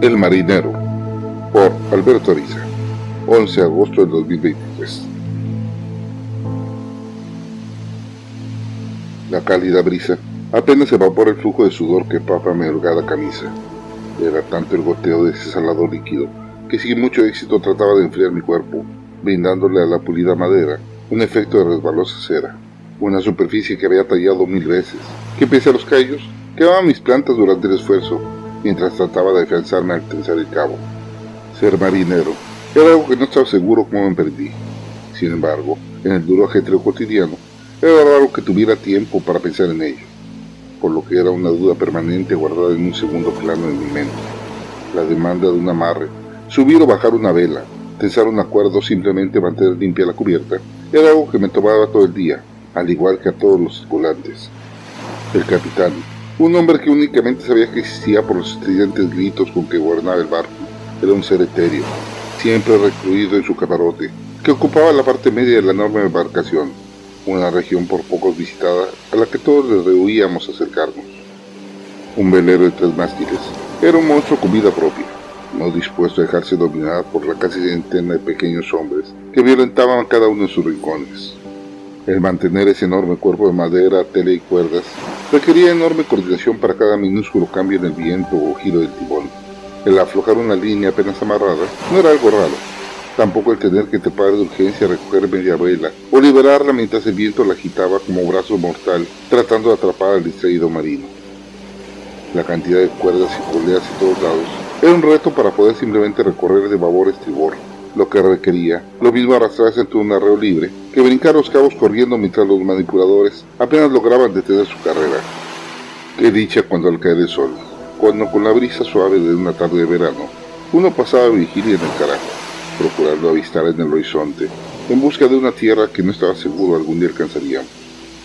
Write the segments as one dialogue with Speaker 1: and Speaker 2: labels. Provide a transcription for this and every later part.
Speaker 1: El marinero, por Alberto Ariza, 11 de agosto del 2023. La cálida brisa apenas evapora el flujo de sudor que papa mi holgada camisa. Era tanto el goteo de ese salado líquido que sin mucho éxito trataba de enfriar mi cuerpo, brindándole a la pulida madera un efecto de resbalosa cera, una superficie que había tallado mil veces, que pese a los callos, quemaba mis plantas durante el esfuerzo mientras trataba de afianzarme al tensar el cabo. Ser marinero era algo que no estaba seguro cómo emprendí. Sin embargo, en el duro ajetreo cotidiano, era raro que tuviera tiempo para pensar en ello, por lo que era una duda permanente guardada en un segundo plano en mi mente. La demanda de un amarre, subir o bajar una vela, tensar un acuerdo simplemente mantener limpia la cubierta, era algo que me tomaba todo el día, al igual que a todos los tripulantes. El capitán, un hombre que únicamente sabía que existía por los estridentes gritos con que gobernaba el barco, era un ser etéreo, siempre recluido en su camarote, que ocupaba la parte media de la enorme embarcación, una región por pocos visitada a la que todos le rehuíamos acercarnos. Un velero de tres mástiles era un monstruo con vida propia, no dispuesto a dejarse dominar por la casi centena de pequeños hombres que violentaban cada uno de sus rincones. El mantener ese enorme cuerpo de madera, tela y cuerdas requería enorme coordinación para cada minúsculo cambio en el viento o giro del timón. El aflojar una línea apenas amarrada no era algo raro, tampoco el tener que trepar de urgencia recoger media vela o liberarla mientras el viento la agitaba como brazo mortal tratando de atrapar al distraído marino. La cantidad de cuerdas y poleas de todos lados era un reto para poder simplemente recorrer de babor estribor, lo que requería lo mismo arrastrarse entre un arreo libre que brincar los cabos corriendo mientras los manipuladores apenas lograban detener su carrera. Qué dicha cuando al caer el sol, cuando con la brisa suave de una tarde de verano, uno pasaba vigilia en el carajo procurando avistar en el horizonte, en busca de una tierra que no estaba seguro algún día alcanzaríamos.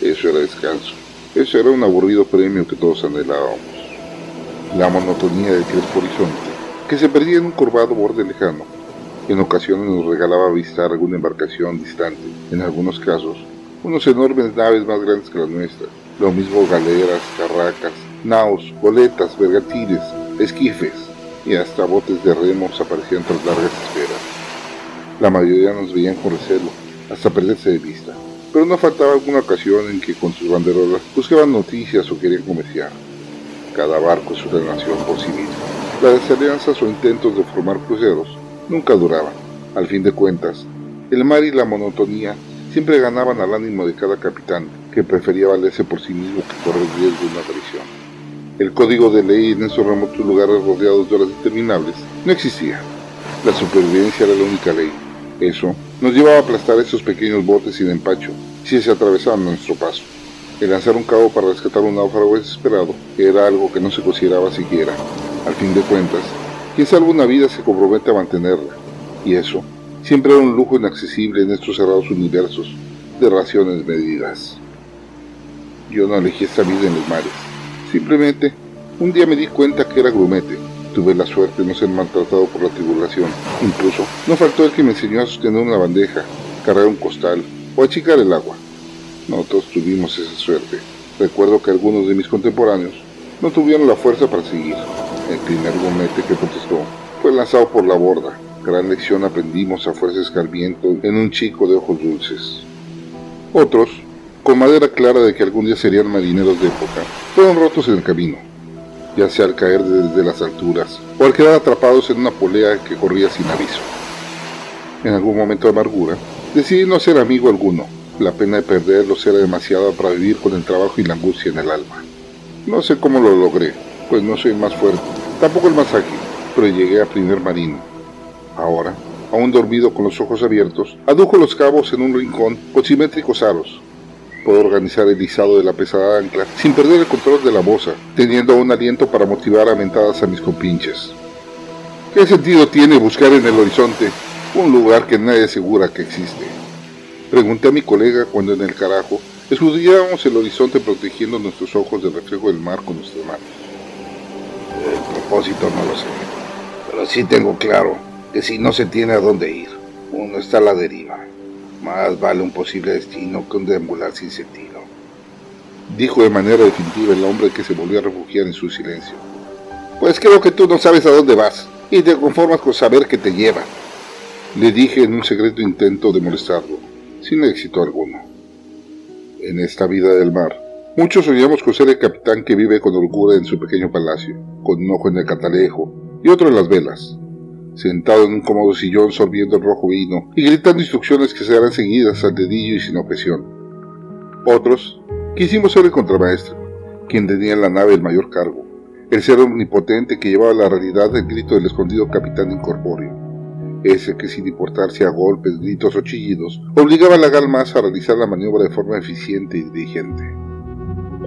Speaker 1: Eso era descanso. Eso era un aburrido premio que todos anhelábamos. La monotonía del crespo horizonte, que se perdía en un curvado borde lejano. En ocasiones nos regalaba avistar alguna embarcación distante, en algunos casos, unos enormes naves más grandes que la nuestra. Lo mismo galeras, carracas, naos, goletas, bergantines, esquifes y hasta botes de remos aparecían tras largas esperas. La mayoría nos veían con recelo, hasta perderse de vista, pero no faltaba alguna ocasión en que con sus banderolas buscaban noticias o querían comerciar. Cada barco es una nación por sí mismo. Las desalianzas o intentos de formar cruceros nunca duraban. Al fin de cuentas, el mar y la monotonía siempre ganaban al ánimo de cada capitán, que prefería valerse por sí mismo que correr el riesgo de una traición. El código de ley en esos remotos lugares rodeados de horas interminables no existía. La supervivencia era la única ley, eso nos llevaba a aplastar esos pequeños botes sin empacho si se atravesaban nuestro paso. El lanzar un cabo para rescatar un náufrago desesperado era algo que no se consideraba siquiera. Al fin de cuentas, quien salva una vida se compromete a mantenerla. Y eso siempre era un lujo inaccesible en estos cerrados universos de raciones medidas. Yo no elegí esta vida en los mares. Simplemente, un día me di cuenta que era grumete Tuve la suerte de no ser maltratado por la tribulación. Incluso, no faltó el que me enseñó a sostener una bandeja, cargar un costal o achicar el agua. No todos tuvimos esa suerte. Recuerdo que algunos de mis contemporáneos no tuvieron la fuerza para seguir. El primer gomete que protestó fue lanzado por la borda. Gran lección aprendimos a fuerza escarmiento en un chico de ojos dulces. Otros, con madera clara de que algún día serían marineros de época, fueron rotos en el camino ya sea al caer desde las alturas o al quedar atrapados en una polea que corría sin aviso. En algún momento de amargura, decidí no ser amigo alguno. La pena de perderlos era demasiada para vivir con el trabajo y la angustia en el alma. No sé cómo lo logré, pues no soy más fuerte, tampoco el ágil, pero llegué a primer marino. Ahora, aún dormido con los ojos abiertos, adujo los cabos en un rincón con simétricos aros, Puedo organizar el izado de la pesada ancla sin perder el control de la boza, teniendo un aliento para motivar a mentadas a mis compinches. ¿Qué sentido tiene buscar en el horizonte un lugar que nadie asegura que existe? Pregunté a mi colega cuando en el carajo escudriábamos el horizonte protegiendo nuestros ojos del reflejo del mar con nuestras manos. El propósito no lo sé, pero sí tengo claro que si no se tiene a dónde ir, uno está a la deriva. Más vale un posible destino que un deambular sin sentido. Dijo de manera definitiva el hombre que se volvió a refugiar en su silencio. Pues creo que tú no sabes a dónde vas y te conformas con saber que te llevan. Le dije en un secreto intento de molestarlo, sin éxito alguno. En esta vida del mar, muchos soñamos con ser el capitán que vive con holgura en su pequeño palacio, con un ojo en el catalejo y otro en las velas, sentado en un cómodo sillón sorbiendo el rojo vino y gritando instrucciones que serán seguidas al dedillo y sin objeción. Otros quisimos ser el contramaestre, quien tenía en la nave el mayor cargo, el ser omnipotente que llevaba la realidad del grito del escondido capitán incorpóreo, ese que sin importarse a golpes, gritos o chillidos, obligaba a la galmas a realizar la maniobra de forma eficiente y diligente.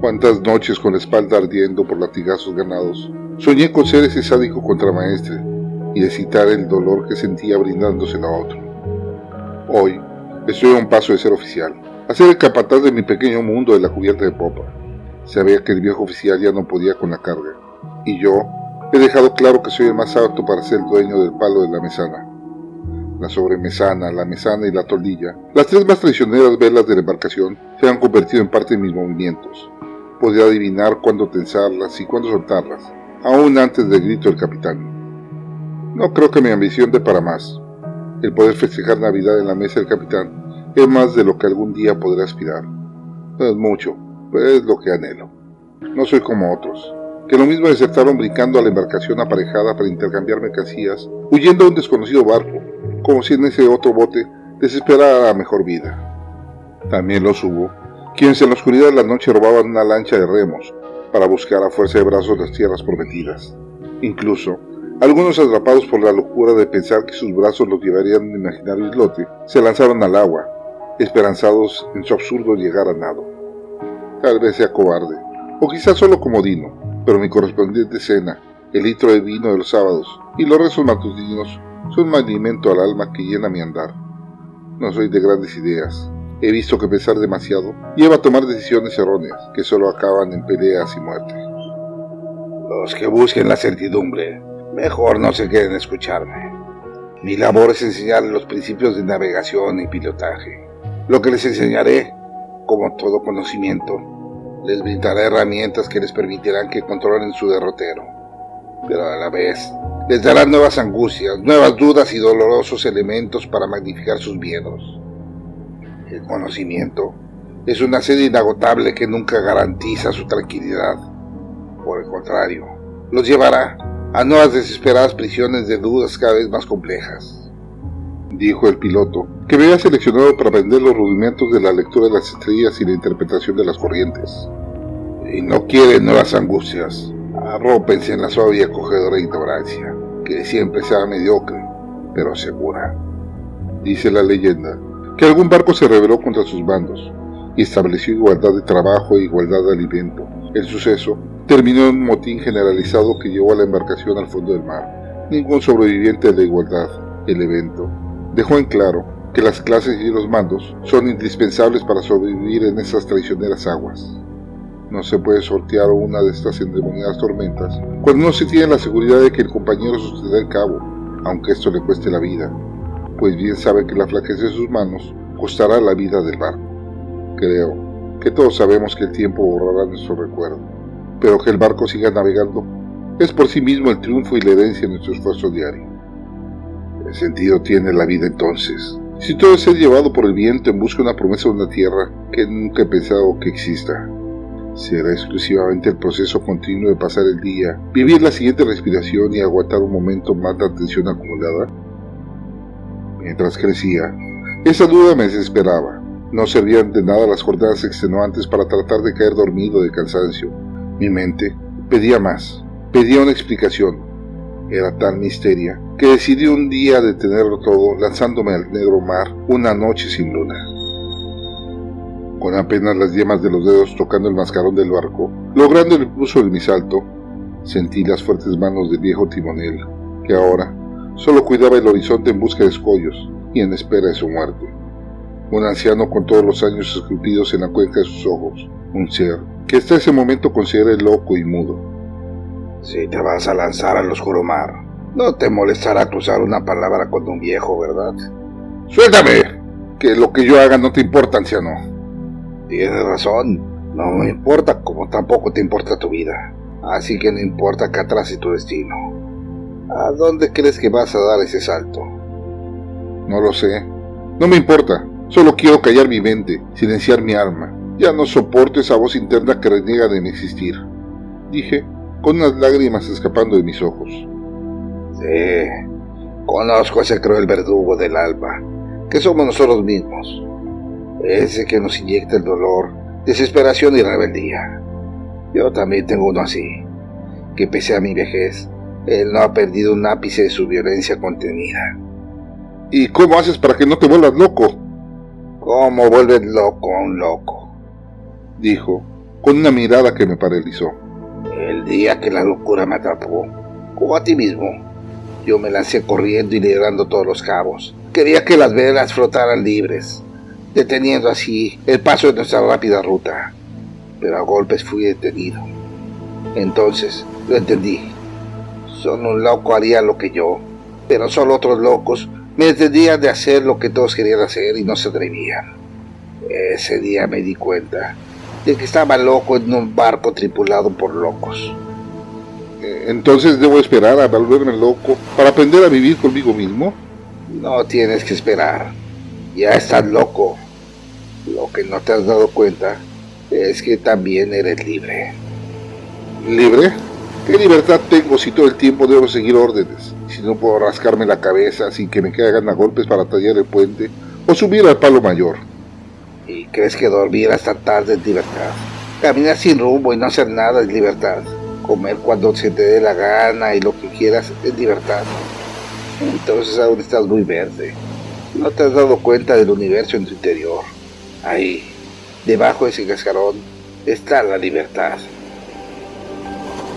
Speaker 1: Cuántas noches con la espalda ardiendo por latigazos ganados, soñé con ser ese sádico contramaestre, y de citar el dolor que sentía brindándoselo a otro. Hoy estoy a un paso de ser oficial, a ser el capataz de mi pequeño mundo de la cubierta de popa. Sabía que el viejo oficial ya no podía con la carga, y yo he dejado claro que soy el más apto para ser dueño del palo de la mesana. La sobremesana, la mesana y la toldilla, las tres más traicioneras velas de la embarcación, se han convertido en parte de mis movimientos. Podía adivinar cuándo tensarlas y cuándo soltarlas, aún antes del grito del capitán. No creo que mi ambición dé para más. El poder festejar Navidad en la mesa del capitán es más de lo que algún día podré aspirar. No es mucho, pero es lo que anhelo. No soy como otros, que lo mismo desertaron brincando a la embarcación aparejada para intercambiar mercancías, huyendo a un desconocido barco, como si en ese otro bote desesperara la mejor vida. También los hubo, quienes en la oscuridad de la noche robaban una lancha de remos para buscar a fuerza de brazos las tierras prometidas. Incluso, algunos, atrapados por la locura de pensar que sus brazos los llevarían a un imaginario islote, se lanzaron al agua, esperanzados en su absurdo llegar a nado. Tal vez sea cobarde, o quizás solo comodino, pero mi correspondiente cena, el litro de vino de los sábados y los rezos matutinos son un alimento al alma que llena mi andar. No soy de grandes ideas. He visto que pensar demasiado lleva a tomar decisiones erróneas que solo acaban en peleas y muerte.
Speaker 2: Los que busquen la certidumbre mejor no se queden a escucharme. Mi labor es enseñar los principios de navegación y pilotaje. Lo que les enseñaré, como todo conocimiento, les brindará herramientas que les permitirán que controlen su derrotero. Pero a la vez, les dará nuevas angustias, nuevas dudas y dolorosos elementos para magnificar sus miedos. El conocimiento es una sed inagotable que nunca garantiza su tranquilidad. Por el contrario, los llevará a nuevas desesperadas prisiones de dudas cada vez más complejas. Dijo el piloto, que me había seleccionado para aprender los rudimentos de la lectura de las estrellas y la interpretación de las corrientes. Y no quiere nuevas angustias. Arrópense en la suave y acogedora ignorancia, que siempre será mediocre, pero segura. Dice la leyenda que algún barco se rebeló contra sus bandos y estableció igualdad de trabajo e igualdad de alimento. El suceso terminó en un motín generalizado que llevó a la embarcación al fondo del mar. Ningún sobreviviente de la igualdad, el evento, dejó en claro que las clases y los mandos son indispensables para sobrevivir en esas traicioneras aguas. No se puede sortear una de estas endemoniadas tormentas cuando no se tiene la seguridad de que el compañero sostendrá el cabo, aunque esto le cueste la vida, pues bien sabe que la flaqueza de sus manos costará la vida del barco. Creo que todos sabemos que el tiempo borrará nuestro recuerdo pero que el barco siga navegando es por sí mismo el triunfo y la herencia de nuestro esfuerzo diario. ¿Qué sentido tiene la vida entonces? Si todo es llevado por el viento en busca de una promesa de una tierra que nunca he pensado que exista. ¿Será exclusivamente el proceso continuo de pasar el día, vivir la siguiente respiración y aguantar un momento más de atención acumulada? Mientras crecía, esa duda me desesperaba. No servían de nada las jornadas extenuantes para tratar de caer dormido de cansancio, mi mente pedía más, pedía una explicación. Era tan misteria que decidí un día detenerlo todo lanzándome al negro mar una noche sin luna. Con apenas las yemas de los dedos tocando el mascarón del barco, logrando el impulso de mi salto, sentí las fuertes manos del viejo timonel, que ahora solo cuidaba el horizonte en busca de escollos y en espera de su muerte. Un anciano con todos los años esculpidos en la cuenca de sus ojos, un ser que hasta ese momento considere loco y mudo. Si te vas a lanzar al oscuro mar, no te molestará cruzar una palabra con un viejo, ¿verdad?
Speaker 1: Suéltame, que lo que yo haga no te importa, anciano.
Speaker 2: Tienes razón, no me importa como tampoco te importa tu vida. Así que no importa que atrase tu destino. ¿A dónde crees que vas a dar ese salto?
Speaker 1: No lo sé. No me importa. Solo quiero callar mi mente, silenciar mi alma. Ya no soporto esa voz interna que reniega de mi existir. Dije, con unas lágrimas escapando de mis ojos.
Speaker 2: Sí, conozco a ese cruel verdugo del alma, que somos nosotros mismos. Ese que nos inyecta el dolor, desesperación y rebeldía. Yo también tengo uno así, que pese a mi vejez, él no ha perdido un ápice de su violencia contenida.
Speaker 1: ¿Y cómo haces para que no te vuelvas loco?
Speaker 2: ¿Cómo vuelves loco a un loco?
Speaker 1: Dijo, con una mirada que me paralizó.
Speaker 2: El día que la locura me atrapó, como a ti mismo, yo me lancé corriendo y liderando todos los cabos. Quería que las velas flotaran libres, deteniendo así el paso de nuestra rápida ruta. Pero a golpes fui detenido. Entonces lo entendí. Solo un loco haría lo que yo, pero solo otros locos me entendían de hacer lo que todos querían hacer y no se atrevían. Ese día me di cuenta de que estaba loco en un barco tripulado por locos.
Speaker 1: Eh, entonces debo esperar a volverme loco para aprender a vivir conmigo mismo.
Speaker 2: No tienes que esperar. Ya estás loco. Lo que no te has dado cuenta es que también eres libre.
Speaker 1: ¿Libre? ¿Qué libertad tengo si todo el tiempo debo seguir órdenes? Si no puedo rascarme la cabeza sin que me caigan a golpes para tallar el puente o subir al palo mayor.
Speaker 2: ¿Y crees que dormir hasta tarde es libertad? Caminar sin rumbo y no hacer nada es libertad. Comer cuando se te dé la gana y lo que quieras es libertad. Entonces aún estás muy verde. No te has dado cuenta del universo en tu interior. Ahí, debajo de ese cascarón, está la libertad.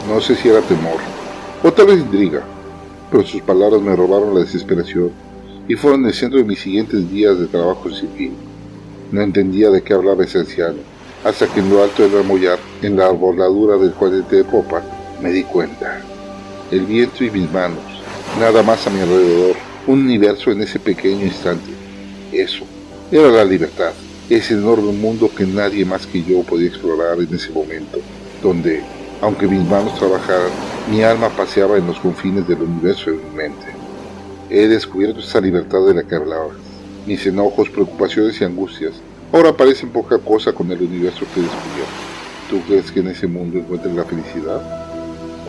Speaker 1: No sé si era temor, o tal vez intriga, pero sus palabras me robaron la desesperación y fueron el centro de mis siguientes días de trabajo sin fin. No entendía de qué hablaba ese anciano, hasta que en lo alto del ramollar, en la arboladura del cuadrante de popa, me di cuenta. El viento y mis manos, nada más a mi alrededor, un universo en ese pequeño instante. Eso era la libertad, ese enorme mundo que nadie más que yo podía explorar en ese momento, donde, aunque mis manos trabajaran, mi alma paseaba en los confines del universo en mi mente. He descubierto esa libertad de la que hablabas. Mis enojos, preocupaciones y angustias ahora parecen poca cosa con el universo que he descubierto. ¿Tú crees que en ese mundo encuentres la felicidad?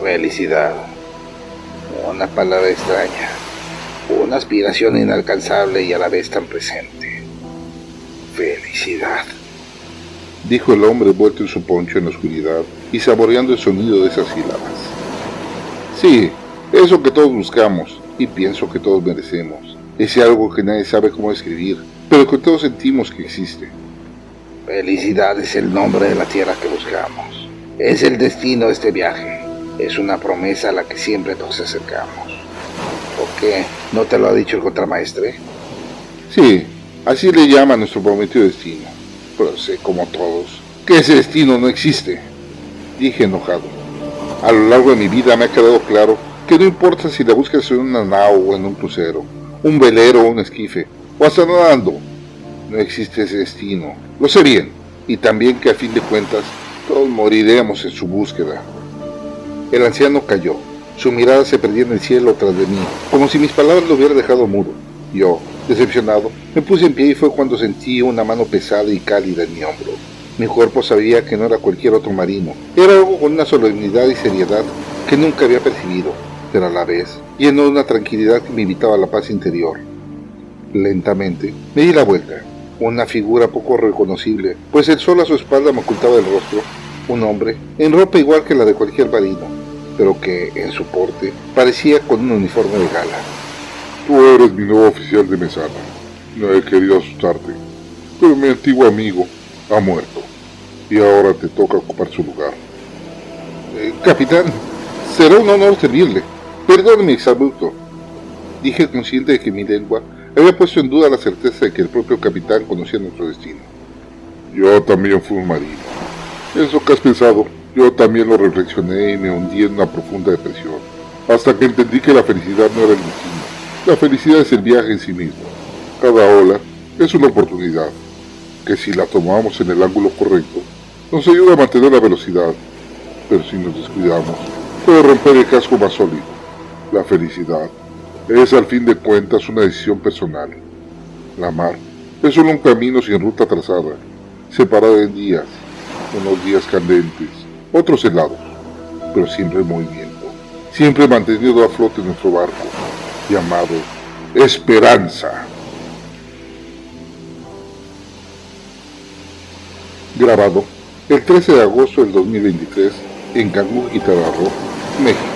Speaker 2: Felicidad. Una palabra extraña. Una aspiración inalcanzable y a la vez tan presente. Felicidad.
Speaker 1: Dijo el hombre vuelto en su poncho en la oscuridad y saboreando el sonido de esas sílabas. Sí, eso que todos buscamos y pienso que todos merecemos. Ese algo que nadie sabe cómo escribir, pero que todos sentimos que existe.
Speaker 2: Felicidad es el nombre de la tierra que buscamos. Es el destino de este viaje. Es una promesa a la que siempre nos acercamos. ¿Por qué? ¿No te lo ha dicho el contramaestre?
Speaker 1: Sí, así le llama a nuestro prometido destino. Pero sé, como todos, que ese destino no existe. Dije enojado. A lo largo de mi vida me ha quedado claro que no importa si la buscas en una nao o en un crucero, un velero o un esquife, o hasta nadando, no existe ese destino. Lo sé bien, y también que a fin de cuentas todos moriremos en su búsqueda. El anciano cayó. Su mirada se perdía en el cielo tras de mí, como si mis palabras lo hubiera dejado mudo. Yo, decepcionado, me puse en pie y fue cuando sentí una mano pesada y cálida en mi hombro. Mi cuerpo sabía que no era cualquier otro marino. Era algo con una solemnidad y seriedad que nunca había percibido, pero a la vez lleno de una tranquilidad que me invitaba a la paz interior. Lentamente me di la vuelta. Una figura poco reconocible, pues el sol a su espalda me ocultaba el rostro. Un hombre, en ropa igual que la de cualquier marino, pero que en su porte parecía con un uniforme de gala. Tú eres mi nuevo oficial de mesana. No he querido asustarte, pero mi antiguo amigo ha muerto y ahora te toca ocupar su lugar. Eh, capitán, será un honor servirle. Perdón mi. Dije consciente de que mi lengua había puesto en duda la certeza de que el propio capitán conocía nuestro destino. Yo también fui un marino. Eso que has pensado, yo también lo reflexioné y me hundí en una profunda depresión, hasta que entendí que la felicidad no era el destino. La felicidad es el viaje en sí mismo. Cada ola es una oportunidad, que si la tomamos en el ángulo correcto, nos ayuda a mantener la velocidad. pero si nos descuidamos, puede romper el casco más sólido. La felicidad es al fin de cuentas una decisión personal. La mar es solo un camino sin ruta trazada, separado en días, unos días candentes, otros helados, pero siempre en movimiento, siempre mantenido a flote nuestro barco, llamado Esperanza. Grabado el 13 de agosto del 2023 en Cancún, Quintana Roo, México.